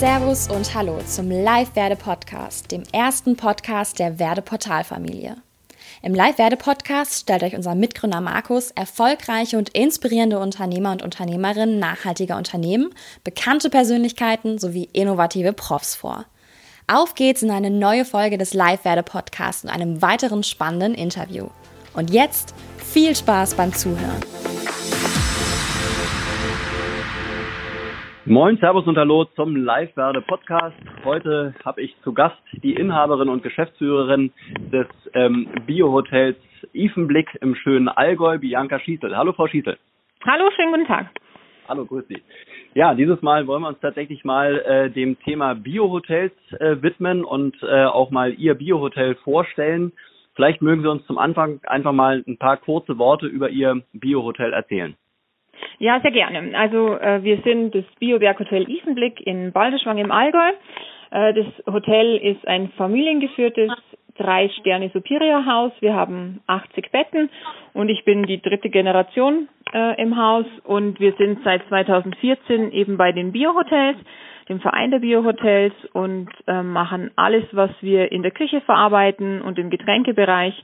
Servus und Hallo zum Live-Werde-Podcast, dem ersten Podcast der Werde-Portal-Familie. Im Live-Werde-Podcast stellt euch unser Mitgründer Markus erfolgreiche und inspirierende Unternehmer und Unternehmerinnen nachhaltiger Unternehmen, bekannte Persönlichkeiten sowie innovative Profs vor. Auf geht's in eine neue Folge des Live-Werde-Podcasts und einem weiteren spannenden Interview. Und jetzt viel Spaß beim Zuhören. Moin, Servus und Hallo zum Live-Werde Podcast. Heute habe ich zu Gast die Inhaberin und Geschäftsführerin des ähm, Biohotels Ifenblick im schönen Allgäu, Bianca Schießel. Hallo, Frau Schießel. Hallo, schönen guten Tag. Hallo, grüß Sie. Ja, dieses Mal wollen wir uns tatsächlich mal äh, dem Thema Biohotels äh, widmen und äh, auch mal Ihr Biohotel vorstellen. Vielleicht mögen Sie uns zum Anfang einfach mal ein paar kurze Worte über Ihr Biohotel erzählen. Ja, sehr gerne. Also äh, wir sind das Bioberghotel Isenblick in Balderschwang im Allgäu. Äh, das Hotel ist ein familiengeführtes drei Sterne Superior Haus. Wir haben 80 Betten und ich bin die dritte Generation äh, im Haus und wir sind seit 2014 eben bei den Biohotels, dem Verein der Biohotels und äh, machen alles, was wir in der Küche verarbeiten und im Getränkebereich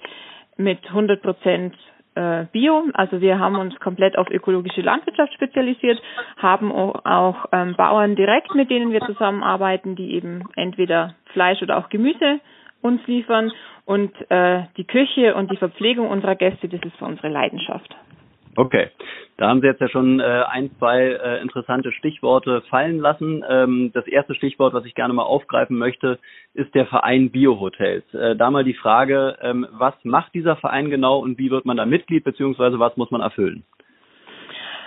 mit 100 Prozent äh, Bio. Also wir haben uns komplett auf ökologische Landwirtschaft spezialisiert, haben auch, auch ähm, Bauern direkt, mit denen wir zusammenarbeiten, die eben entweder Fleisch oder auch Gemüse uns liefern. Und äh, die Küche und die Verpflegung unserer Gäste, das ist unsere Leidenschaft. Okay, da haben Sie jetzt ja schon äh, ein, zwei äh, interessante Stichworte fallen lassen. Ähm, das erste Stichwort, was ich gerne mal aufgreifen möchte, ist der Verein Biohotels. Äh, da mal die Frage, ähm, was macht dieser Verein genau und wie wird man da Mitglied, beziehungsweise was muss man erfüllen?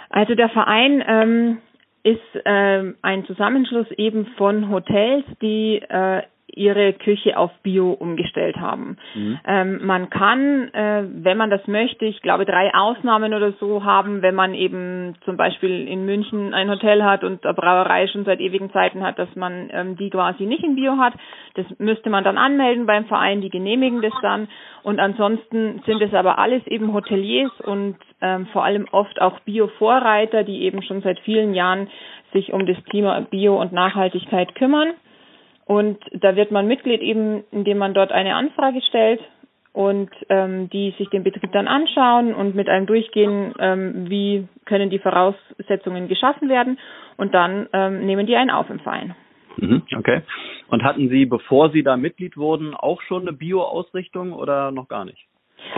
Also der Verein ähm, ist ähm, ein Zusammenschluss eben von Hotels, die äh, ihre Küche auf Bio umgestellt haben. Mhm. Ähm, man kann, äh, wenn man das möchte, ich glaube drei Ausnahmen oder so haben, wenn man eben zum Beispiel in München ein Hotel hat und eine Brauerei schon seit ewigen Zeiten hat, dass man ähm, die quasi nicht in Bio hat. Das müsste man dann anmelden beim Verein, die genehmigen das dann. Und ansonsten sind es aber alles eben Hoteliers und ähm, vor allem oft auch Bio-Vorreiter, die eben schon seit vielen Jahren sich um das Thema Bio und Nachhaltigkeit kümmern. Und da wird man Mitglied eben, indem man dort eine Anfrage stellt und ähm, die sich den Betrieb dann anschauen und mit einem durchgehen, ähm, wie können die Voraussetzungen geschaffen werden und dann ähm, nehmen die einen auf im Verein. Mhm, okay. Und hatten Sie, bevor Sie da Mitglied wurden, auch schon eine Bio-Ausrichtung oder noch gar nicht?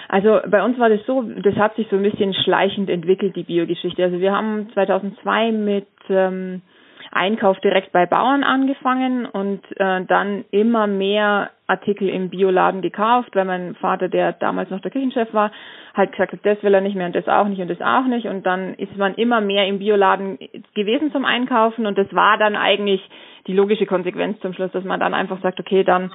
Also bei uns war das so, das hat sich so ein bisschen schleichend entwickelt, die Biogeschichte. Also wir haben 2002 mit ähm, Einkauf direkt bei Bauern angefangen und äh, dann immer mehr Artikel im Bioladen gekauft, weil mein Vater, der damals noch der Küchenchef war, halt gesagt hat, das will er nicht mehr und das auch nicht und das auch nicht. Und dann ist man immer mehr im Bioladen gewesen zum Einkaufen und das war dann eigentlich die logische Konsequenz zum Schluss, dass man dann einfach sagt, okay, dann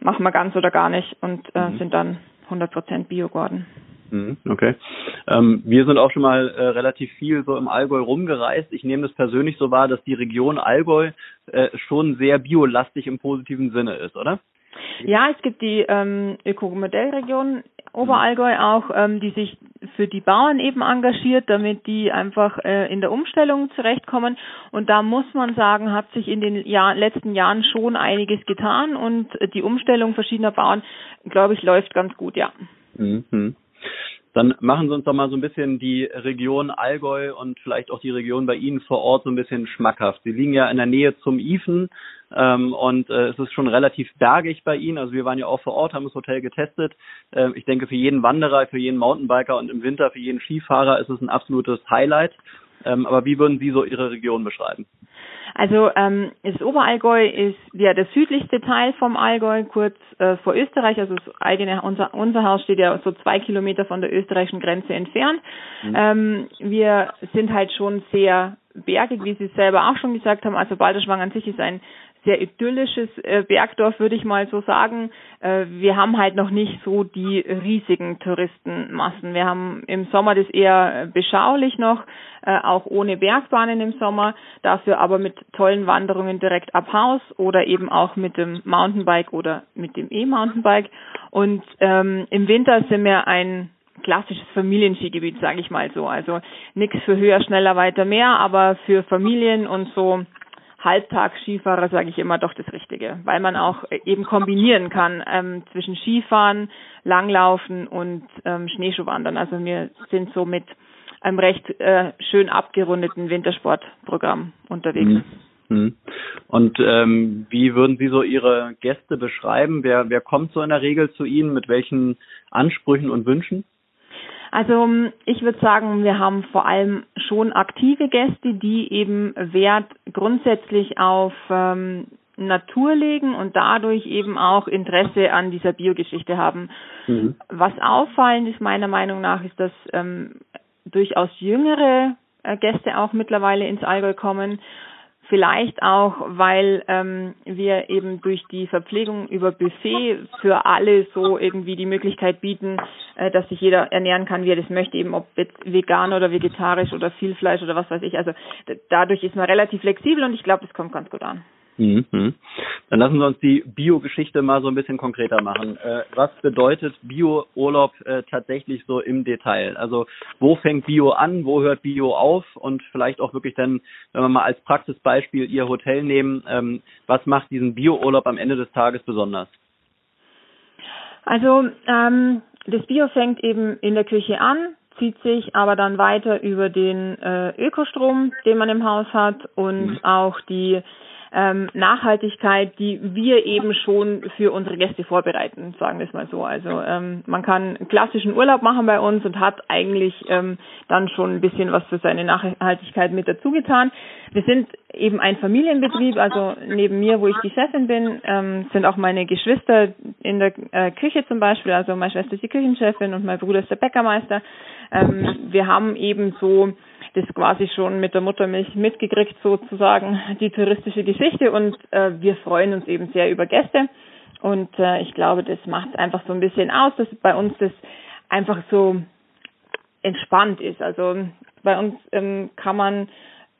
machen wir ganz oder gar nicht und äh, mhm. sind dann 100% Bio geworden. Mhm, okay. Ähm, wir sind auch schon mal äh, relativ viel so im Allgäu rumgereist. Ich nehme das persönlich so wahr, dass die Region Allgäu äh, schon sehr biolastig im positiven Sinne ist, oder? Ja, es gibt die ähm, Ökomodellregion Oberallgäu auch, ähm, die sich für die Bauern eben engagiert, damit die einfach äh, in der Umstellung zurechtkommen. Und da muss man sagen, hat sich in den Jahr, letzten Jahren schon einiges getan und die Umstellung verschiedener Bauern, glaube ich, läuft ganz gut, ja. Mhm. Dann machen Sie uns doch mal so ein bisschen die Region Allgäu und vielleicht auch die Region bei Ihnen vor Ort so ein bisschen schmackhaft. Sie liegen ja in der Nähe zum Ifen ähm, und äh, es ist schon relativ bergig bei Ihnen. Also wir waren ja auch vor Ort, haben das Hotel getestet. Ähm, ich denke, für jeden Wanderer, für jeden Mountainbiker und im Winter für jeden Skifahrer ist es ein absolutes Highlight. Ähm, aber wie würden Sie so Ihre Region beschreiben? Also ähm, das Oberallgäu ist ja der südlichste Teil vom Allgäu, kurz äh, vor Österreich. Also das eigene unser unser Haus steht ja so zwei Kilometer von der österreichischen Grenze entfernt. Mhm. Ähm, wir sind halt schon sehr bergig, wie Sie selber auch schon gesagt haben. Also Balderschwang an sich ist ein sehr idyllisches äh, Bergdorf, würde ich mal so sagen. Äh, wir haben halt noch nicht so die riesigen Touristenmassen. Wir haben im Sommer das eher beschaulich noch, äh, auch ohne Bergbahnen im Sommer, dafür aber mit tollen Wanderungen direkt ab Haus oder eben auch mit dem Mountainbike oder mit dem E-Mountainbike. Und ähm, im Winter sind wir ein klassisches Familienskigebiet, sage ich mal so. Also nichts für höher, schneller, weiter, mehr, aber für Familien und so Halbtagsskifahrer, sage ich immer, doch das Richtige, weil man auch eben kombinieren kann ähm, zwischen Skifahren, Langlaufen und ähm, Schneeschuhwandern. Also wir sind so mit einem recht äh, schön abgerundeten Wintersportprogramm unterwegs. Mhm. mhm. Und ähm, wie würden Sie so Ihre Gäste beschreiben? Wer, wer kommt so in der Regel zu Ihnen? Mit welchen Ansprüchen und Wünschen? Also ich würde sagen, wir haben vor allem schon aktive Gäste, die eben Wert grundsätzlich auf ähm, Natur legen und dadurch eben auch Interesse an dieser Biogeschichte haben. Mhm. Was auffallend ist meiner Meinung nach, ist, dass ähm, durchaus jüngere äh, Gäste auch mittlerweile ins Allgäu kommen Vielleicht auch, weil ähm, wir eben durch die Verpflegung über Buffet für alle so irgendwie die Möglichkeit bieten, äh, dass sich jeder ernähren kann, wie er das möchte, eben ob jetzt vegan oder vegetarisch oder viel Fleisch oder was weiß ich. Also dadurch ist man relativ flexibel und ich glaube, das kommt ganz gut an. Mhm. Dann lassen Sie uns die Bio-Geschichte mal so ein bisschen konkreter machen. Äh, was bedeutet Bio-Urlaub äh, tatsächlich so im Detail? Also wo fängt Bio an, wo hört Bio auf und vielleicht auch wirklich dann, wenn wir mal als Praxisbeispiel Ihr Hotel nehmen, ähm, was macht diesen Bio-Urlaub am Ende des Tages besonders? Also ähm, das Bio fängt eben in der Küche an, zieht sich aber dann weiter über den äh, Ökostrom, den man im Haus hat und mhm. auch die ähm, Nachhaltigkeit, die wir eben schon für unsere Gäste vorbereiten, sagen wir es mal so. Also ähm, man kann klassischen Urlaub machen bei uns und hat eigentlich ähm, dann schon ein bisschen was für seine Nachhaltigkeit mit dazu getan. Wir sind eben ein Familienbetrieb, also neben mir, wo ich die Chefin bin, ähm, sind auch meine Geschwister in der äh, Küche zum Beispiel. Also meine Schwester ist die Küchenchefin und mein Bruder ist der Bäckermeister. Ähm, wir haben eben so das quasi schon mit der Muttermilch mitgekriegt, sozusagen die touristische Geschichte und äh, wir freuen uns eben sehr über Gäste und äh, ich glaube, das macht einfach so ein bisschen aus, dass bei uns das einfach so entspannt ist. Also bei uns ähm, kann man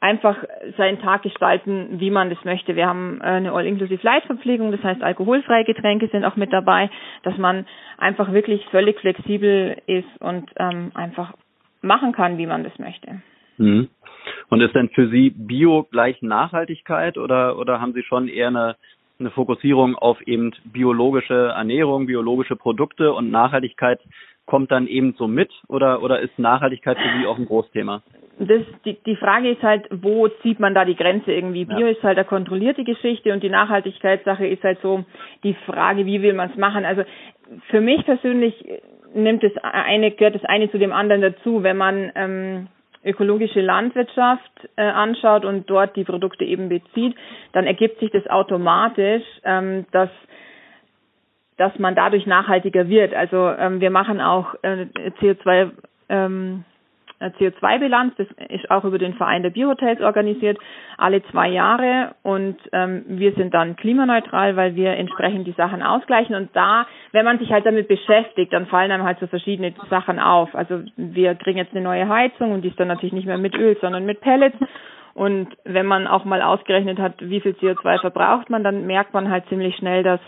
einfach seinen Tag gestalten, wie man das möchte. Wir haben äh, eine All-Inclusive-Light-Verpflegung, das heißt alkoholfreie Getränke sind auch mit dabei, dass man einfach wirklich völlig flexibel ist und ähm, einfach machen kann, wie man das möchte. Mhm. Und ist denn für Sie Bio gleich Nachhaltigkeit oder, oder haben Sie schon eher eine, eine Fokussierung auf eben biologische Ernährung, biologische Produkte und Nachhaltigkeit kommt dann eben so mit oder, oder ist Nachhaltigkeit für Sie auch ein Großthema? Das, die, die Frage ist halt, wo zieht man da die Grenze irgendwie? Bio ja. ist halt eine kontrollierte Geschichte und die Nachhaltigkeitssache ist halt so die Frage, wie will man es machen? Also für mich persönlich nimmt das eine, gehört das eine zu dem anderen dazu. Wenn man ähm, ökologische Landwirtschaft äh, anschaut und dort die Produkte eben bezieht, dann ergibt sich das automatisch, ähm, dass dass man dadurch nachhaltiger wird. Also ähm, wir machen auch äh, CO2 ähm, CO2-Bilanz, das ist auch über den Verein der Biohotels organisiert, alle zwei Jahre. Und ähm, wir sind dann klimaneutral, weil wir entsprechend die Sachen ausgleichen. Und da, wenn man sich halt damit beschäftigt, dann fallen einem halt so verschiedene Sachen auf. Also wir kriegen jetzt eine neue Heizung und die ist dann natürlich nicht mehr mit Öl, sondern mit Pellets. Und wenn man auch mal ausgerechnet hat, wie viel CO2 verbraucht man, dann merkt man halt ziemlich schnell, dass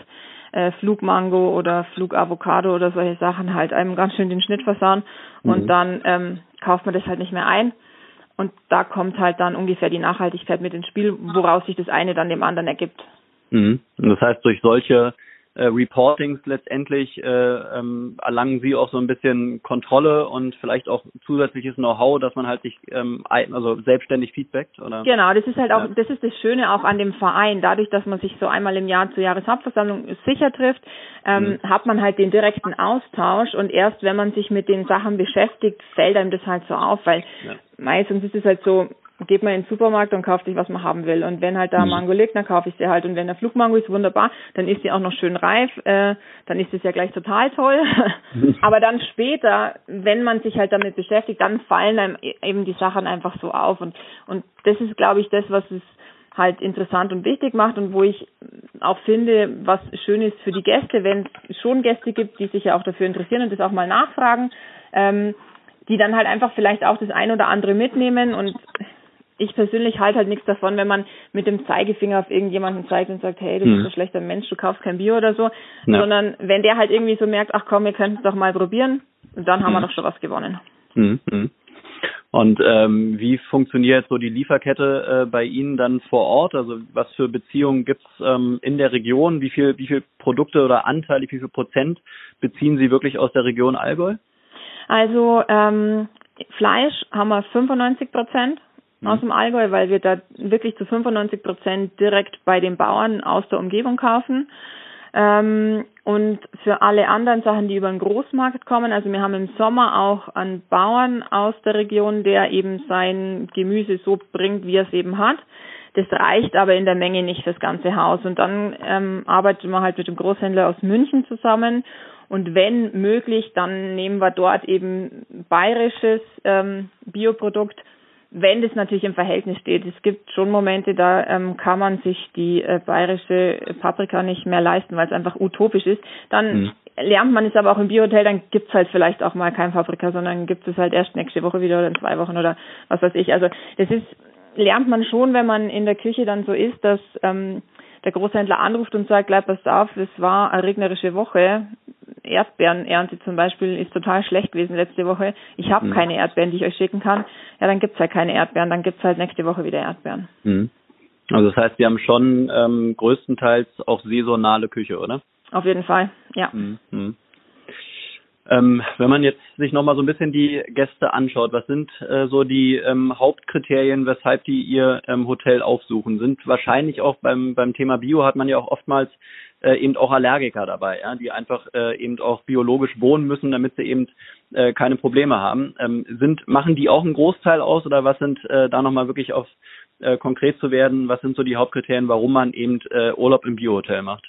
äh, Flugmango oder Flugavocado oder solche Sachen halt einem ganz schön den Schnitt versauen und mhm. dann ähm, kauft man das halt nicht mehr ein. Und da kommt halt dann ungefähr die Nachhaltigkeit mit ins Spiel, woraus sich das eine dann dem anderen ergibt. Mhm. Und das heißt, durch solche äh, Reportings letztendlich äh, ähm, erlangen Sie auch so ein bisschen Kontrolle und vielleicht auch zusätzliches Know-how, dass man halt sich ähm, also selbstständig feedbackt, oder? Genau, das ist halt auch, das ist das Schöne auch an dem Verein. Dadurch, dass man sich so einmal im Jahr zur Jahreshauptversammlung sicher trifft, ähm, mhm. hat man halt den direkten Austausch und erst wenn man sich mit den Sachen beschäftigt, fällt einem das halt so auf, weil ja. meistens ist es halt so, geht man in den Supermarkt und kauft sich, was man haben will. Und wenn halt da mhm. Mango liegt, dann kaufe ich sie halt. Und wenn der Flugmango ist, wunderbar, dann ist sie auch noch schön reif, äh, dann ist es ja gleich total toll. Aber dann später, wenn man sich halt damit beschäftigt, dann fallen einem e-, eben die Sachen einfach so auf. Und, und das ist, glaube ich, das, was es halt interessant und wichtig macht und wo ich auch finde, was schön ist für die Gäste, wenn es schon Gäste gibt, die sich ja auch dafür interessieren und das auch mal nachfragen, ähm, die dann halt einfach vielleicht auch das ein oder andere mitnehmen und ich persönlich halte halt nichts davon, wenn man mit dem Zeigefinger auf irgendjemanden zeigt und sagt, hey, du bist mhm. ein schlechter Mensch, du kaufst kein Bier oder so, ja. sondern wenn der halt irgendwie so merkt, ach komm, wir könnten es doch mal probieren, dann haben mhm. wir doch schon was gewonnen. Mhm. Und ähm, wie funktioniert so die Lieferkette äh, bei Ihnen dann vor Ort? Also was für Beziehungen gibt's ähm, in der Region? Wie viel, wie viel Produkte oder Anteile, wie viel Prozent beziehen Sie wirklich aus der Region Allgäu? Also ähm, Fleisch haben wir 95 Prozent mhm. aus dem Allgäu, weil wir da wirklich zu 95 Prozent direkt bei den Bauern aus der Umgebung kaufen. Ähm, und für alle anderen Sachen, die über den Großmarkt kommen, also wir haben im Sommer auch einen Bauern aus der Region, der eben sein Gemüse so bringt, wie er es eben hat. Das reicht aber in der Menge nicht fürs ganze Haus. Und dann ähm, arbeitet man halt mit dem Großhändler aus München zusammen. Und wenn möglich, dann nehmen wir dort eben bayerisches ähm, Bioprodukt wenn das natürlich im Verhältnis steht. Es gibt schon Momente, da ähm, kann man sich die äh, bayerische Paprika nicht mehr leisten, weil es einfach utopisch ist. Dann mhm. lernt man es aber auch im Biohotel, dann gibt's halt vielleicht auch mal kein Paprika, sondern gibt es halt erst nächste Woche wieder oder in zwei Wochen oder was weiß ich. Also das ist lernt man schon, wenn man in der Küche dann so ist, dass ähm, der Großhändler anruft und sagt, bleib pass auf, es war eine regnerische Woche. Erdbeerenernte zum Beispiel ist total schlecht gewesen letzte Woche. Ich habe mhm. keine Erdbeeren, die ich euch schicken kann. Ja, dann gibt's halt keine Erdbeeren, dann gibt's halt nächste Woche wieder Erdbeeren. Mhm. Also das heißt, wir haben schon ähm, größtenteils auch saisonale Küche, oder? Auf jeden Fall, ja. Mhm. Ähm, wenn man jetzt sich nochmal so ein bisschen die Gäste anschaut, was sind äh, so die ähm, Hauptkriterien, weshalb die ihr ähm, Hotel aufsuchen? Sind wahrscheinlich auch beim, beim Thema Bio hat man ja auch oftmals äh, eben auch Allergiker dabei, ja, die einfach äh, eben auch biologisch wohnen müssen, damit sie eben äh, keine Probleme haben. Ähm, sind, machen die auch einen Großteil aus oder was sind äh, da nochmal wirklich auf äh, konkret zu werden, was sind so die Hauptkriterien, warum man eben Urlaub im Biohotel macht?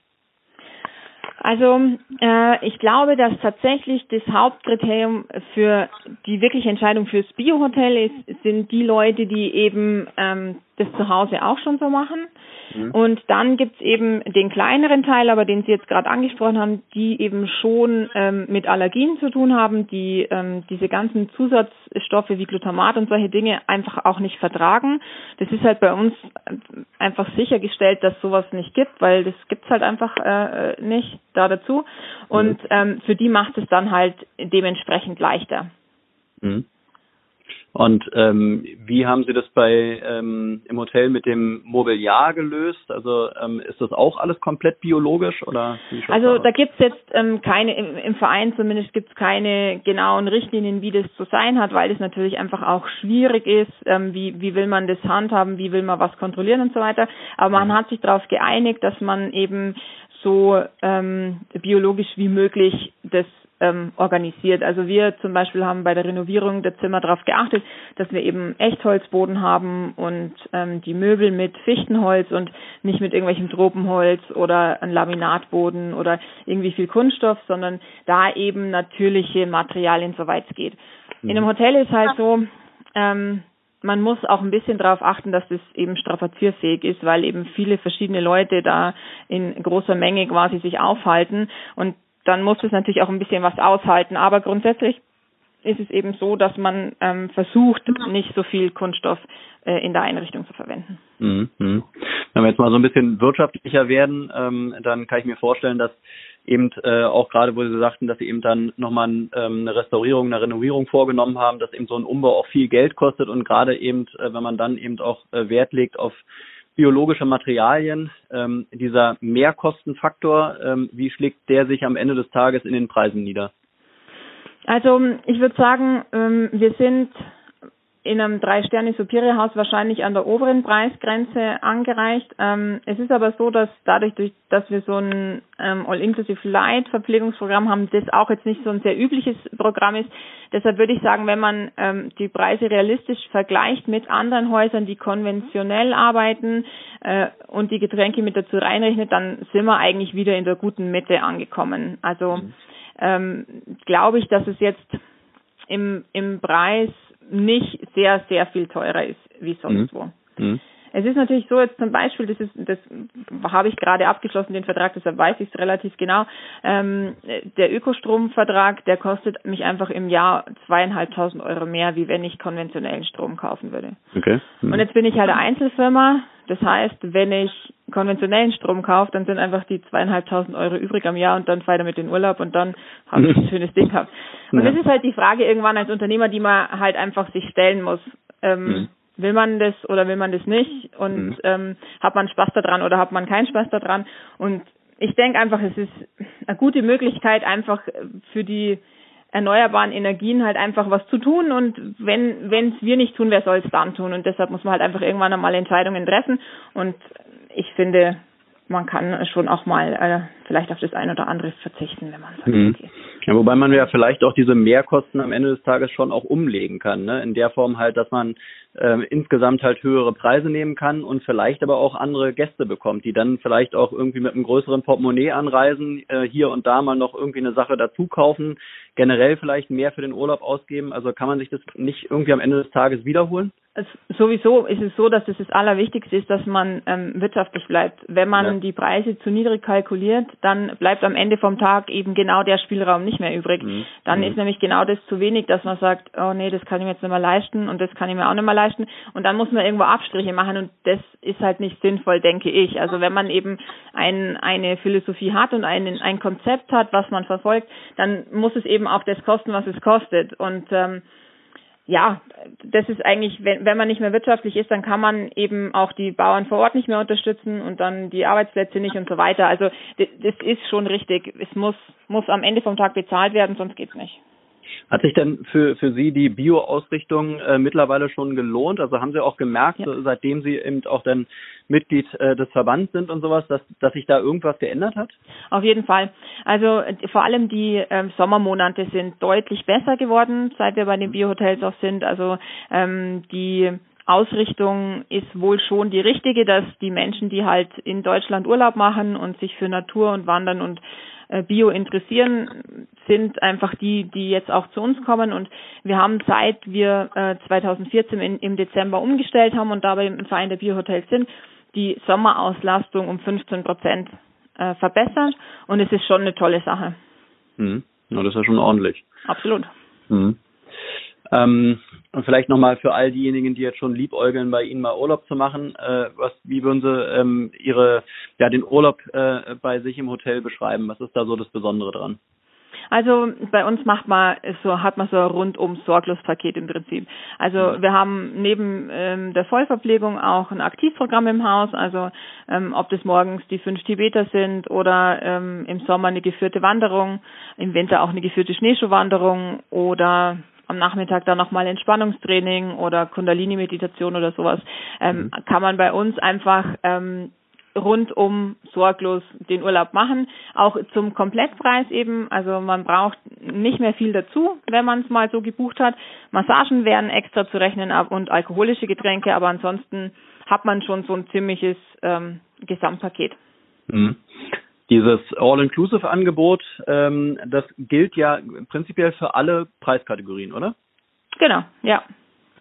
Also äh, ich glaube, dass tatsächlich das Hauptkriterium für die wirkliche Entscheidung fürs Biohotel ist, sind die Leute, die eben ähm, das zu Hause auch schon so machen. Mhm. Und dann gibt's eben den kleineren Teil, aber den Sie jetzt gerade angesprochen haben, die eben schon ähm, mit Allergien zu tun haben, die ähm, diese ganzen Zusatzstoffe wie Glutamat und solche Dinge einfach auch nicht vertragen. Das ist halt bei uns einfach sichergestellt, dass sowas nicht gibt, weil das gibt's halt einfach äh, nicht da dazu. Und mhm. ähm, für die macht es dann halt dementsprechend leichter. Mhm. Und ähm, wie haben Sie das bei ähm, im Hotel mit dem Mobiliar gelöst? Also ähm, ist das auch alles komplett biologisch oder? also da gibt's jetzt ähm, keine im, im Verein zumindest gibt's keine genauen Richtlinien, wie das zu sein hat, weil es natürlich einfach auch schwierig ist. Ähm, wie wie will man das handhaben? Wie will man was kontrollieren und so weiter? Aber man mhm. hat sich darauf geeinigt, dass man eben so ähm, biologisch wie möglich das ähm, organisiert. Also wir zum Beispiel haben bei der Renovierung der Zimmer darauf geachtet, dass wir eben Echtholzboden haben und ähm, die Möbel mit Fichtenholz und nicht mit irgendwelchem Tropenholz oder ein Laminatboden oder irgendwie viel Kunststoff, sondern da eben natürliche Materialien, soweit es geht. Mhm. In einem Hotel ist halt so, ähm, man muss auch ein bisschen darauf achten, dass das eben strapazierfähig ist, weil eben viele verschiedene Leute da in großer Menge quasi sich aufhalten und dann muss es natürlich auch ein bisschen was aushalten. Aber grundsätzlich ist es eben so, dass man ähm, versucht, nicht so viel Kunststoff äh, in der Einrichtung zu verwenden. Mhm. Wenn wir jetzt mal so ein bisschen wirtschaftlicher werden, ähm, dann kann ich mir vorstellen, dass eben äh, auch gerade, wo Sie sagten, dass Sie eben dann nochmal ähm, eine Restaurierung, eine Renovierung vorgenommen haben, dass eben so ein Umbau auch viel Geld kostet und gerade eben, äh, wenn man dann eben auch äh, Wert legt auf biologische Materialien, ähm, dieser Mehrkostenfaktor, ähm, wie schlägt der sich am Ende des Tages in den Preisen nieder? Also ich würde sagen, ähm, wir sind in einem Drei-Sterne-Superior-Haus wahrscheinlich an der oberen Preisgrenze angereicht. Ähm, es ist aber so, dass dadurch, durch, dass wir so ein ähm, All-Inclusive-Light-Verpflegungsprogramm haben, das auch jetzt nicht so ein sehr übliches Programm ist. Deshalb würde ich sagen, wenn man ähm, die Preise realistisch vergleicht mit anderen Häusern, die konventionell arbeiten äh, und die Getränke mit dazu reinrechnet, dann sind wir eigentlich wieder in der guten Mitte angekommen. Also mhm. ähm, glaube ich, dass es jetzt im, im Preis nicht sehr, sehr viel teurer ist wie sonst mhm. wo. Mhm. Es ist natürlich so, jetzt zum Beispiel, das ist, das habe ich gerade abgeschlossen, den Vertrag, deshalb weiß ich es relativ genau. Ähm, der Ökostromvertrag, der kostet mich einfach im Jahr zweieinhalbtausend Euro mehr, wie wenn ich konventionellen Strom kaufen würde. Okay. Mhm. Und jetzt bin ich halt eine Einzelfirma. Das heißt, wenn ich konventionellen Strom kauft, dann sind einfach die zweieinhalbtausend Euro übrig am Jahr und dann fahre ich damit in Urlaub und dann habe ich ein schönes Ding gehabt. Und ja. das ist halt die Frage irgendwann als Unternehmer, die man halt einfach sich stellen muss. Ähm, mhm. Will man das oder will man das nicht? Und mhm. ähm, hat man Spaß daran oder hat man keinen Spaß daran? Und ich denke einfach, es ist eine gute Möglichkeit, einfach für die erneuerbaren Energien halt einfach was zu tun und wenn wenn es wir nicht tun, wer soll es dann tun und deshalb muss man halt einfach irgendwann einmal Entscheidungen treffen und ich finde, man kann schon auch mal äh, vielleicht auf das ein oder andere verzichten, wenn man sagt, mhm. okay. Ja, wobei man ja vielleicht auch diese Mehrkosten am Ende des Tages schon auch umlegen kann, ne? In der Form halt, dass man äh, insgesamt halt höhere Preise nehmen kann und vielleicht aber auch andere Gäste bekommt, die dann vielleicht auch irgendwie mit einem größeren Portemonnaie anreisen, äh, hier und da mal noch irgendwie eine Sache dazu kaufen, generell vielleicht mehr für den Urlaub ausgeben. Also kann man sich das nicht irgendwie am Ende des Tages wiederholen? Also sowieso ist es so, dass es das Allerwichtigste ist, dass man ähm, wirtschaftlich bleibt. Wenn man ja. die Preise zu niedrig kalkuliert, dann bleibt am Ende vom Tag eben genau der Spielraum nicht mehr übrig. Mhm. Dann mhm. ist nämlich genau das zu wenig, dass man sagt, oh nee, das kann ich mir jetzt nicht mehr leisten und das kann ich mir auch nicht mehr leisten. Und dann muss man irgendwo Abstriche machen und das ist halt nicht sinnvoll, denke ich. Also wenn man eben ein, eine Philosophie hat und ein, ein Konzept hat, was man verfolgt, dann muss es eben auch das kosten, was es kostet. Und ähm, ja, das ist eigentlich, wenn, wenn man nicht mehr wirtschaftlich ist, dann kann man eben auch die Bauern vor Ort nicht mehr unterstützen und dann die Arbeitsplätze nicht und so weiter. Also das, ist schon richtig. Es muss, muss am Ende vom Tag bezahlt werden, sonst geht's nicht. Hat sich denn für, für Sie die Bio-Ausrichtung äh, mittlerweile schon gelohnt? Also haben Sie auch gemerkt, ja. seitdem Sie eben auch dann Mitglied äh, des Verbands sind und sowas, dass, dass sich da irgendwas geändert hat? Auf jeden Fall. Also vor allem die ähm, Sommermonate sind deutlich besser geworden, seit wir bei den Bio-Hotels auch sind. Also ähm, die Ausrichtung ist wohl schon die richtige, dass die Menschen, die halt in Deutschland Urlaub machen und sich für Natur und Wandern und äh, Bio interessieren, sind einfach die, die jetzt auch zu uns kommen. Und wir haben seit wir äh, 2014 in, im Dezember umgestellt haben und dabei im Verein der Biohotels sind, die Sommerauslastung um 15 Prozent äh, verbessert. Und es ist schon eine tolle Sache. Mhm. Ja, das ist ja schon ordentlich. Absolut. Mhm. Ähm, und vielleicht nochmal für all diejenigen, die jetzt schon liebäugeln, bei Ihnen mal Urlaub zu machen, äh, was, wie würden Sie ähm, Ihre, ja, den Urlaub äh, bei sich im Hotel beschreiben? Was ist da so das Besondere dran? Also bei uns macht man so hat man so ein rundum sorglos Paket im Prinzip. Also mhm. wir haben neben ähm, der Vollverpflegung auch ein Aktivprogramm im Haus. Also ähm, ob das morgens die fünf Tibeter sind oder ähm, im Sommer eine geführte Wanderung, im Winter auch eine geführte Schneeschuhwanderung oder am Nachmittag dann nochmal Entspannungstraining oder Kundalini-Meditation oder sowas, ähm, mhm. kann man bei uns einfach ähm, rundum sorglos den Urlaub machen. Auch zum Komplettpreis eben. Also man braucht nicht mehr viel dazu, wenn man es mal so gebucht hat. Massagen wären extra zu rechnen und alkoholische Getränke, aber ansonsten hat man schon so ein ziemliches ähm, Gesamtpaket. Mhm. Dieses All-Inclusive-Angebot, ähm, das gilt ja prinzipiell für alle Preiskategorien, oder? Genau, ja.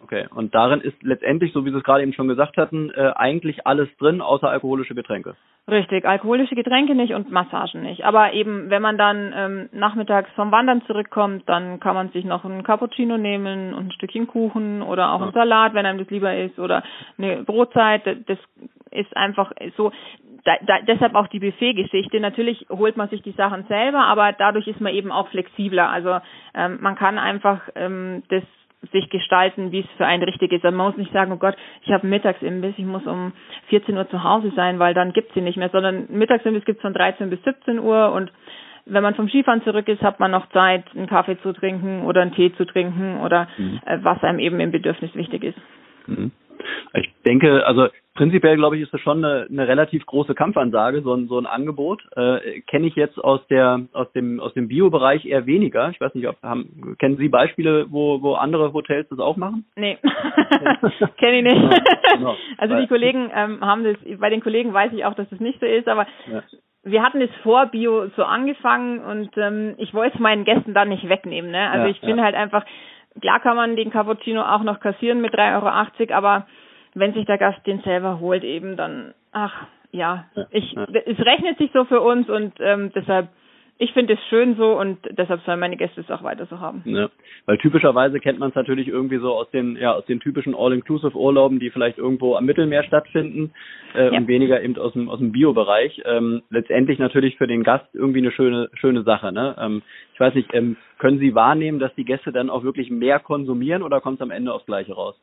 Okay, und darin ist letztendlich, so wie Sie es gerade eben schon gesagt hatten, äh, eigentlich alles drin, außer alkoholische Getränke. Richtig, alkoholische Getränke nicht und Massagen nicht. Aber eben, wenn man dann ähm, nachmittags vom Wandern zurückkommt, dann kann man sich noch einen Cappuccino nehmen und ein Stückchen Kuchen oder auch ja. einen Salat, wenn einem das lieber ist, oder eine Brotzeit. Das ist einfach so da, da, deshalb auch die Buffet-Geschichte. Natürlich holt man sich die Sachen selber, aber dadurch ist man eben auch flexibler. Also ähm, man kann einfach ähm, das sich gestalten, wie es für einen richtig ist. Man muss nicht sagen, oh Gott, ich habe Mittagsimbiss, ich muss um 14 Uhr zu Hause sein, weil dann gibt's sie nicht mehr, sondern Mittagsimbiss gibt's von 13 bis 17 Uhr und wenn man vom Skifahren zurück ist, hat man noch Zeit, einen Kaffee zu trinken oder einen Tee zu trinken oder mhm. äh, was einem eben im Bedürfnis wichtig ist. Mhm. Ich denke, also prinzipiell glaube ich, ist das schon eine, eine relativ große Kampfansage, so ein, so ein Angebot. Äh, Kenne ich jetzt aus der aus dem aus dem Bio-Bereich eher weniger. Ich weiß nicht, ob haben kennen Sie Beispiele, wo wo andere Hotels das auch machen? Nee, kenne ich nicht. Ja, genau. Also die Kollegen ähm, haben das. Bei den Kollegen weiß ich auch, dass das nicht so ist, aber ja. Wir hatten es vor Bio so angefangen und ähm, ich wollte es meinen Gästen dann nicht wegnehmen. Ne? Also ja, ich bin halt einfach, klar kann man den Cappuccino auch noch kassieren mit 3,80 Euro, aber wenn sich der Gast den selber holt, eben dann, ach ja, ich, es rechnet sich so für uns und ähm, deshalb ich finde es schön so und deshalb sollen meine Gäste es auch weiter so haben. Ja, weil typischerweise kennt man es natürlich irgendwie so aus den ja aus den typischen All-Inclusive-Urlauben, die vielleicht irgendwo am Mittelmeer stattfinden äh, ja. und weniger eben aus dem aus dem Bio-Bereich. Ähm, letztendlich natürlich für den Gast irgendwie eine schöne schöne Sache. Ne? Ähm, ich weiß nicht, ähm, können Sie wahrnehmen, dass die Gäste dann auch wirklich mehr konsumieren oder kommt es am Ende aufs Gleiche raus?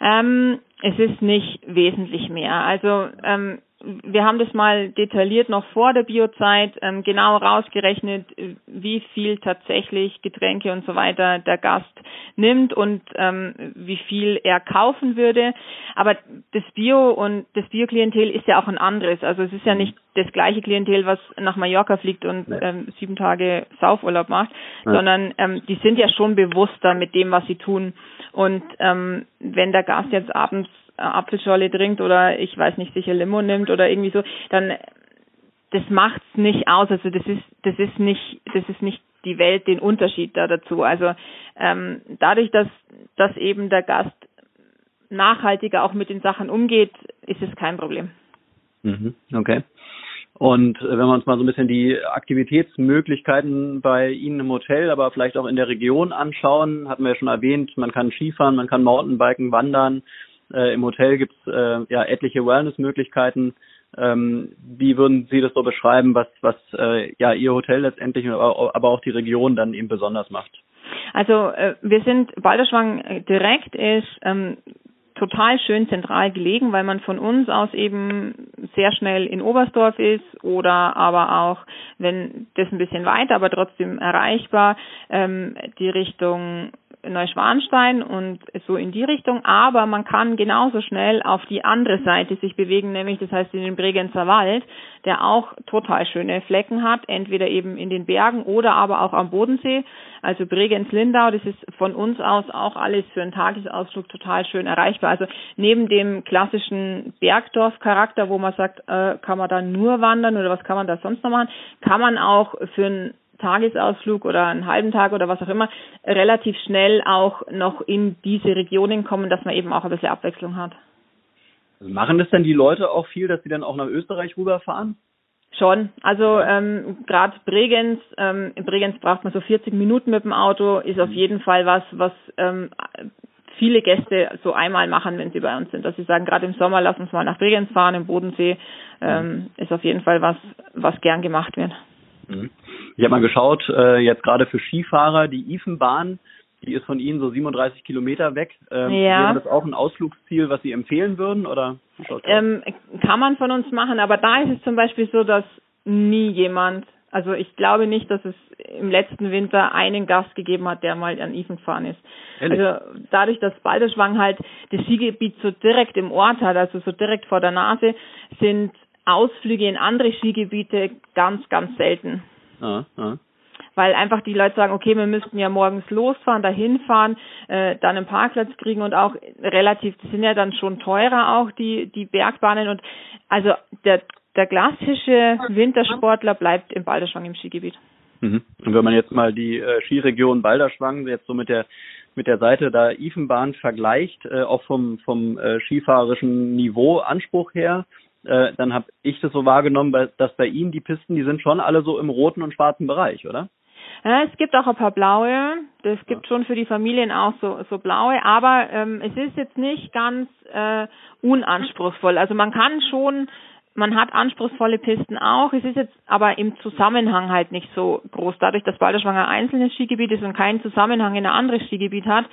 Ähm, es ist nicht wesentlich mehr. Also ähm, wir haben das mal detailliert noch vor der Biozeit ähm, genau rausgerechnet, wie viel tatsächlich Getränke und so weiter der Gast nimmt und ähm, wie viel er kaufen würde. Aber das Bio und das Bio-Klientel ist ja auch ein anderes. Also es ist ja nicht das gleiche Klientel, was nach Mallorca fliegt und ähm, sieben Tage Saufurlaub macht, ja. sondern ähm, die sind ja schon bewusster mit dem, was sie tun. Und ähm, wenn der Gast jetzt abends äh, Apfelschorle trinkt oder ich weiß nicht, sicher Limo nimmt oder irgendwie so, dann das macht's nicht aus. Also das ist das ist nicht das ist nicht die Welt den Unterschied da dazu. Also ähm, dadurch, dass dass eben der Gast nachhaltiger auch mit den Sachen umgeht, ist es kein Problem. Mhm, okay. Und äh, wenn wir uns mal so ein bisschen die Aktivitätsmöglichkeiten bei Ihnen im Hotel, aber vielleicht auch in der Region anschauen, hatten wir ja schon erwähnt, man kann Skifahren, man kann Mountainbiken, wandern, äh, Im Hotel gibt es äh, ja etliche Wellnessmöglichkeiten. Ähm, wie würden Sie das so beschreiben, was, was äh, ja Ihr Hotel letztendlich, aber, aber auch die Region dann eben besonders macht? Also äh, wir sind Balderschwang äh, direkt ist ähm, total schön zentral gelegen, weil man von uns aus eben sehr schnell in Oberstdorf ist oder aber auch, wenn das ein bisschen weiter, aber trotzdem erreichbar, ähm, die Richtung Neuschwanstein und so in die Richtung, aber man kann genauso schnell auf die andere Seite sich bewegen, nämlich das heißt in den Bregenzer Wald, der auch total schöne Flecken hat, entweder eben in den Bergen oder aber auch am Bodensee. Also Bregenz-Lindau, das ist von uns aus auch alles für einen Tagesausflug total schön erreichbar. Also neben dem klassischen Bergdorf-Charakter, wo man sagt, äh, kann man da nur wandern oder was kann man da sonst noch machen, kann man auch für einen Tagesausflug oder einen halben Tag oder was auch immer relativ schnell auch noch in diese Regionen kommen, dass man eben auch ein bisschen Abwechslung hat. Also machen das denn die Leute auch viel, dass sie dann auch nach Österreich rüberfahren? Schon. Also ähm, gerade Bregenz, ähm, in Bregenz braucht man so 40 Minuten mit dem Auto, ist auf mhm. jeden Fall was, was ähm, viele Gäste so einmal machen, wenn sie bei uns sind. Dass sie sagen, gerade im Sommer lass uns mal nach Bregenz fahren, im Bodensee, ähm, mhm. ist auf jeden Fall was, was gern gemacht wird. Mhm. Ich habe mal geschaut, äh, jetzt gerade für Skifahrer, die Ifenbahn, die ist von Ihnen so 37 Kilometer weg. Ähm, ja. Wäre das auch ein Ausflugsziel, was Sie empfehlen würden? Oder ähm, kann man von uns machen, aber da ist es zum Beispiel so, dass nie jemand, also ich glaube nicht, dass es im letzten Winter einen Gast gegeben hat, der mal an Ifen gefahren ist. Ehrlich? Also dadurch, dass Balderschwang halt das Skigebiet so direkt im Ort hat, also so direkt vor der Nase, sind Ausflüge in andere Skigebiete ganz, ganz selten. Ah, ah. Weil einfach die Leute sagen, okay, wir müssten ja morgens losfahren, dahin fahren, äh, dann einen Parkplatz kriegen und auch relativ, das sind ja dann schon teurer auch die, die Bergbahnen und also der, der klassische Wintersportler bleibt im Balderschwang im Skigebiet. Mhm. Und wenn man jetzt mal die äh, Skiregion Balderschwang jetzt so mit der mit der Seite da Ifenbahn vergleicht, äh, auch vom vom äh, skifahrerischen Niveau Anspruch her, äh, dann habe ich das so wahrgenommen, dass bei Ihnen die Pisten, die sind schon alle so im roten und schwarzen Bereich, oder? Ja, es gibt auch ein paar blaue. Es gibt schon für die Familien auch so, so blaue, aber ähm, es ist jetzt nicht ganz äh, unanspruchsvoll. Also man kann schon, man hat anspruchsvolle Pisten auch. Es ist jetzt aber im Zusammenhang halt nicht so groß. Dadurch, dass Balderschwanger ein einzelnes Skigebiet ist und keinen Zusammenhang in ein anderes Skigebiet hat,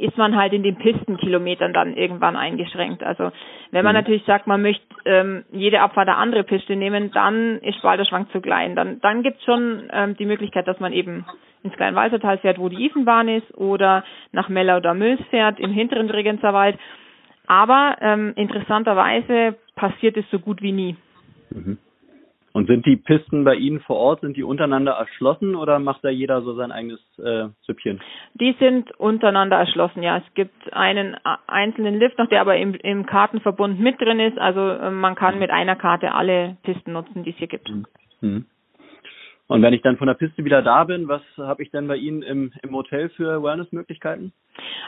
ist man halt in den Pistenkilometern dann irgendwann eingeschränkt. Also wenn man mhm. natürlich sagt, man möchte ähm, jede Abfahrt eine andere Piste nehmen, dann ist Balderschwang zu klein. Dann, dann gibt es schon ähm, die Möglichkeit, dass man eben ins Kleinwalsertal fährt, wo die Ifenbahn ist, oder nach Mellau oder Mülls fährt, im hinteren Bregenzer Wald. Aber ähm, interessanterweise passiert es so gut wie nie. Mhm. Und sind die Pisten bei Ihnen vor Ort, sind die untereinander erschlossen oder macht da jeder so sein eigenes äh, Süppchen? Die sind untereinander erschlossen, ja. Es gibt einen äh, einzelnen Lift noch, der aber im, im Kartenverbund mit drin ist. Also äh, man kann mit einer Karte alle Pisten nutzen, die es hier gibt. Mhm. Und wenn ich dann von der Piste wieder da bin, was habe ich denn bei Ihnen im, im Hotel für Wellness-Möglichkeiten?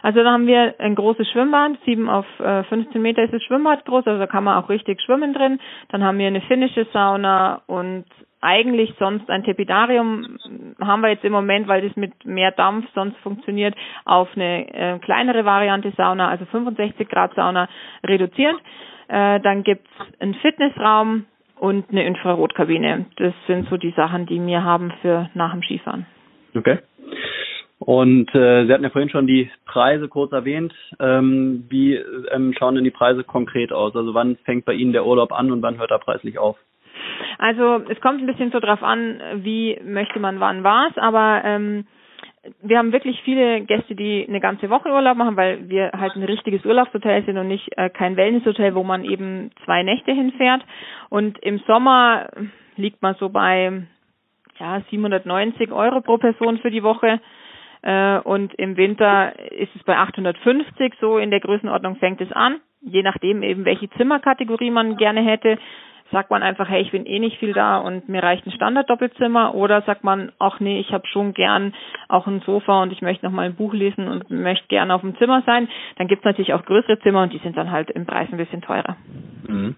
Also da haben wir ein großes Schwimmbad, 7 auf äh, 15 Meter ist das Schwimmbad groß, also da kann man auch richtig schwimmen drin. Dann haben wir eine finnische Sauna und eigentlich sonst ein Tepidarium haben wir jetzt im Moment, weil das mit mehr Dampf sonst funktioniert, auf eine äh, kleinere Variante Sauna, also 65 Grad Sauna reduziert. Äh, dann gibt's einen Fitnessraum und eine Infrarotkabine. Das sind so die Sachen, die wir haben für nach dem Skifahren. Okay. Und äh, Sie hatten ja vorhin schon die Preise kurz erwähnt. Ähm, wie ähm, schauen denn die Preise konkret aus? Also wann fängt bei Ihnen der Urlaub an und wann hört er preislich auf? Also es kommt ein bisschen so drauf an, wie möchte man wann was, aber ähm, wir haben wirklich viele Gäste, die eine ganze Woche Urlaub machen, weil wir halt ein richtiges Urlaubshotel sind und nicht äh, kein Wellnesshotel, wo man eben zwei Nächte hinfährt. Und im Sommer liegt man so bei ja 790 Euro pro Person für die Woche. Äh, und im Winter ist es bei 850, so in der Größenordnung fängt es an. Je nachdem eben, welche Zimmerkategorie man gerne hätte sagt man einfach, hey, ich bin eh nicht viel da und mir reicht ein Standard-Doppelzimmer oder sagt man, ach nee, ich habe schon gern auch ein Sofa und ich möchte noch mal ein Buch lesen und möchte gern auf dem Zimmer sein. Dann gibt es natürlich auch größere Zimmer und die sind dann halt im Preis ein bisschen teurer. Mhm.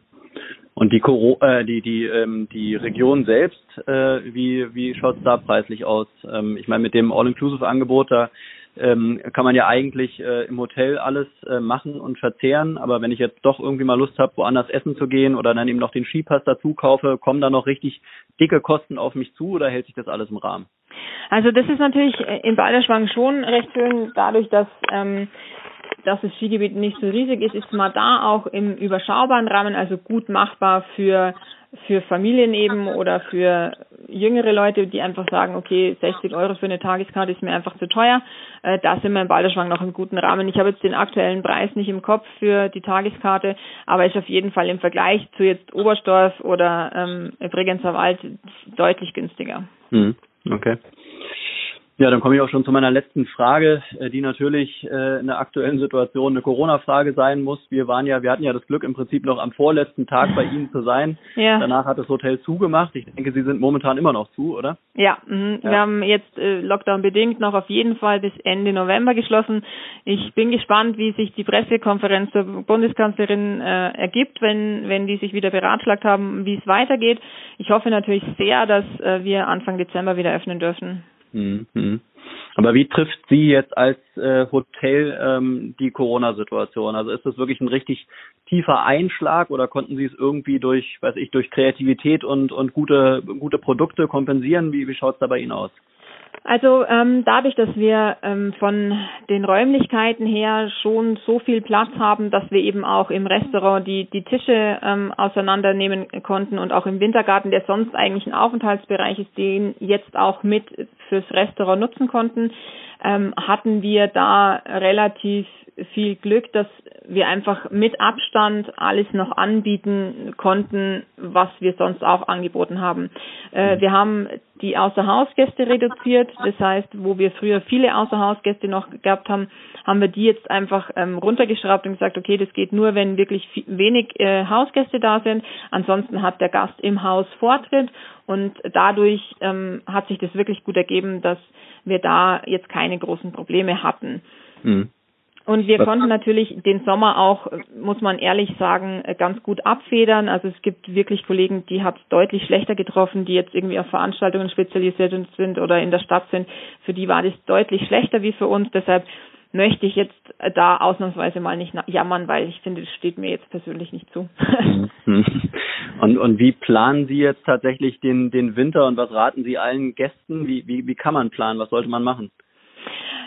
Und die, Coro äh, die, die, ähm, die Region selbst, äh, wie, wie schaut es da preislich aus? Ähm, ich meine, mit dem All-Inclusive-Angebot, da ähm, kann man ja eigentlich äh, im Hotel alles äh, machen und verzehren, aber wenn ich jetzt doch irgendwie mal Lust habe, woanders essen zu gehen oder dann eben noch den Skipass dazu kaufe, kommen da noch richtig dicke Kosten auf mich zu oder hält sich das alles im Rahmen? Also das ist natürlich in Balderschwang schon recht schön, dadurch, dass ähm, dass das Skigebiet nicht so riesig ist, ist man da auch im überschaubaren Rahmen, also gut machbar für für Familien eben oder für jüngere Leute, die einfach sagen, okay, 60 Euro für eine Tageskarte ist mir einfach zu teuer. Äh, da sind wir im Balderschwang noch im guten Rahmen. Ich habe jetzt den aktuellen Preis nicht im Kopf für die Tageskarte, aber ist auf jeden Fall im Vergleich zu jetzt Oberstdorf oder ähm, Bregenzer Wald deutlich günstiger. Hm, okay. Ja, dann komme ich auch schon zu meiner letzten Frage, äh, die natürlich äh, in der aktuellen Situation eine Corona-Frage sein muss. Wir waren ja, wir hatten ja das Glück, im Prinzip noch am vorletzten Tag bei Ihnen zu sein. Ja. Danach hat das Hotel zugemacht. Ich denke, Sie sind momentan immer noch zu, oder? Ja, mh. ja. wir haben jetzt äh, Lockdown bedingt noch auf jeden Fall bis Ende November geschlossen. Ich bin gespannt, wie sich die Pressekonferenz der Bundeskanzlerin äh, ergibt, wenn wenn die sich wieder beratschlagt haben, wie es weitergeht. Ich hoffe natürlich sehr, dass äh, wir Anfang Dezember wieder öffnen dürfen. Mhm. Aber wie trifft Sie jetzt als äh, Hotel ähm, die Corona-Situation? Also ist das wirklich ein richtig tiefer Einschlag oder konnten Sie es irgendwie durch, weiß ich, durch Kreativität und und gute gute Produkte kompensieren? Wie wie schaut es da bei Ihnen aus? Also ähm, dadurch, dass wir ähm, von den Räumlichkeiten her schon so viel Platz haben, dass wir eben auch im Restaurant die, die Tische ähm, auseinandernehmen konnten und auch im Wintergarten, der sonst eigentlich ein Aufenthaltsbereich ist, den jetzt auch mit fürs Restaurant nutzen konnten, ähm, hatten wir da relativ viel Glück, dass wir einfach mit Abstand alles noch anbieten konnten, was wir sonst auch angeboten haben. Äh, mhm. wir haben die Außerhausgäste reduziert, das heißt, wo wir früher viele Außerhausgäste noch gehabt haben, haben wir die jetzt einfach ähm, runtergeschraubt und gesagt, okay, das geht nur, wenn wirklich wenig äh, Hausgäste da sind. Ansonsten hat der Gast im Haus Vortritt und dadurch ähm, hat sich das wirklich gut ergeben, dass wir da jetzt keine großen Probleme hatten. Mhm. Und wir konnten natürlich den Sommer auch, muss man ehrlich sagen, ganz gut abfedern. Also es gibt wirklich Kollegen, die hat es deutlich schlechter getroffen, die jetzt irgendwie auf Veranstaltungen spezialisiert sind oder in der Stadt sind. Für die war das deutlich schlechter wie für uns. Deshalb möchte ich jetzt da ausnahmsweise mal nicht jammern, weil ich finde, das steht mir jetzt persönlich nicht zu. Mhm. und, und wie planen Sie jetzt tatsächlich den, den Winter und was raten Sie allen Gästen? Wie, wie, wie kann man planen? Was sollte man machen?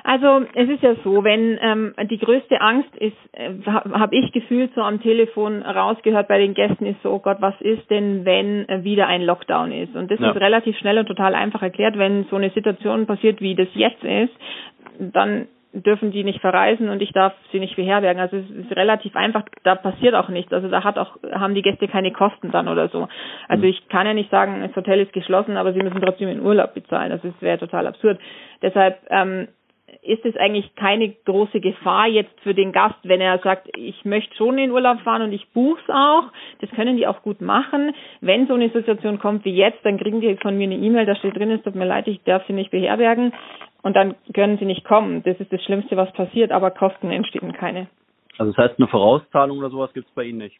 Also es ist ja so, wenn ähm, die größte Angst ist, äh, habe ich gefühlt so am Telefon rausgehört bei den Gästen ist so, oh Gott, was ist denn, wenn äh, wieder ein Lockdown ist? Und das ja. ist relativ schnell und total einfach erklärt, wenn so eine Situation passiert, wie das jetzt ist, dann dürfen die nicht verreisen und ich darf sie nicht beherbergen. Also es ist relativ einfach, da passiert auch nichts. Also da hat auch, haben die Gäste keine Kosten dann oder so. Also mhm. ich kann ja nicht sagen, das Hotel ist geschlossen, aber sie müssen trotzdem den Urlaub bezahlen. Also es wäre total absurd. Deshalb ähm, ist es eigentlich keine große Gefahr jetzt für den Gast, wenn er sagt, ich möchte schon in den Urlaub fahren und ich buche es auch. Das können die auch gut machen. Wenn so eine Situation kommt wie jetzt, dann kriegen die von mir eine E-Mail, da steht drin, es tut mir leid, ich darf sie nicht beherbergen und dann können sie nicht kommen. Das ist das Schlimmste, was passiert, aber Kosten entstehen keine. Also das heißt, eine Vorauszahlung oder sowas gibt es bei Ihnen nicht?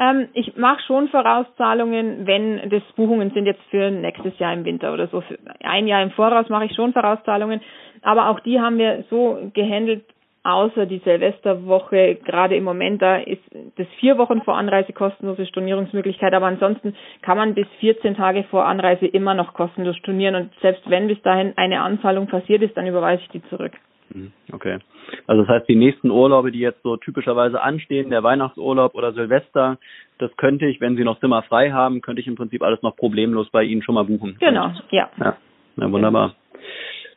Ähm, ich mache schon Vorauszahlungen, wenn das Buchungen sind jetzt für nächstes Jahr im Winter oder so. Für ein Jahr im Voraus mache ich schon Vorauszahlungen, aber auch die haben wir so gehandelt, außer die Silvesterwoche, gerade im Moment, da ist das vier Wochen vor Anreise kostenlose Stornierungsmöglichkeit, aber ansonsten kann man bis 14 Tage vor Anreise immer noch kostenlos stornieren und selbst wenn bis dahin eine Anzahlung passiert ist, dann überweise ich die zurück. Mhm, okay. Also das heißt, die nächsten Urlaube, die jetzt so typischerweise anstehen, der Weihnachtsurlaub oder Silvester, das könnte ich, wenn Sie noch Zimmer frei haben, könnte ich im Prinzip alles noch problemlos bei Ihnen schon mal buchen. Genau, ja. Ja, ja wunderbar.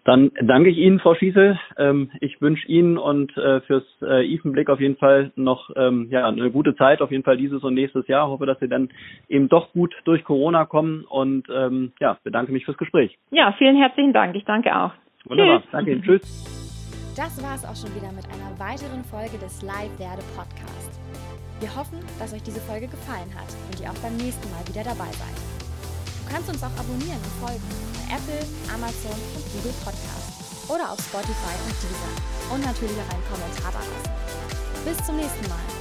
Dann danke ich Ihnen, Frau Schießel. Ähm, ich wünsche Ihnen und äh, fürs äh, IFEN-Blick auf jeden Fall noch ähm, ja, eine gute Zeit, auf jeden Fall dieses und nächstes Jahr. Hoffe, dass Sie dann eben doch gut durch Corona kommen und ähm, ja, bedanke mich fürs Gespräch. Ja, vielen herzlichen Dank. Ich danke auch. Wunderbar. Tschüss. Danke Ihnen. Tschüss. Das war es auch schon wieder mit einer weiteren Folge des Live Werde Podcast. Wir hoffen, dass euch diese Folge gefallen hat und ihr auch beim nächsten Mal wieder dabei seid kannst uns auch abonnieren und folgen bei Apple, Amazon und Google Podcasts oder auf Spotify und Deezer und natürlich auch einen Kommentar da lassen. Bis zum nächsten Mal.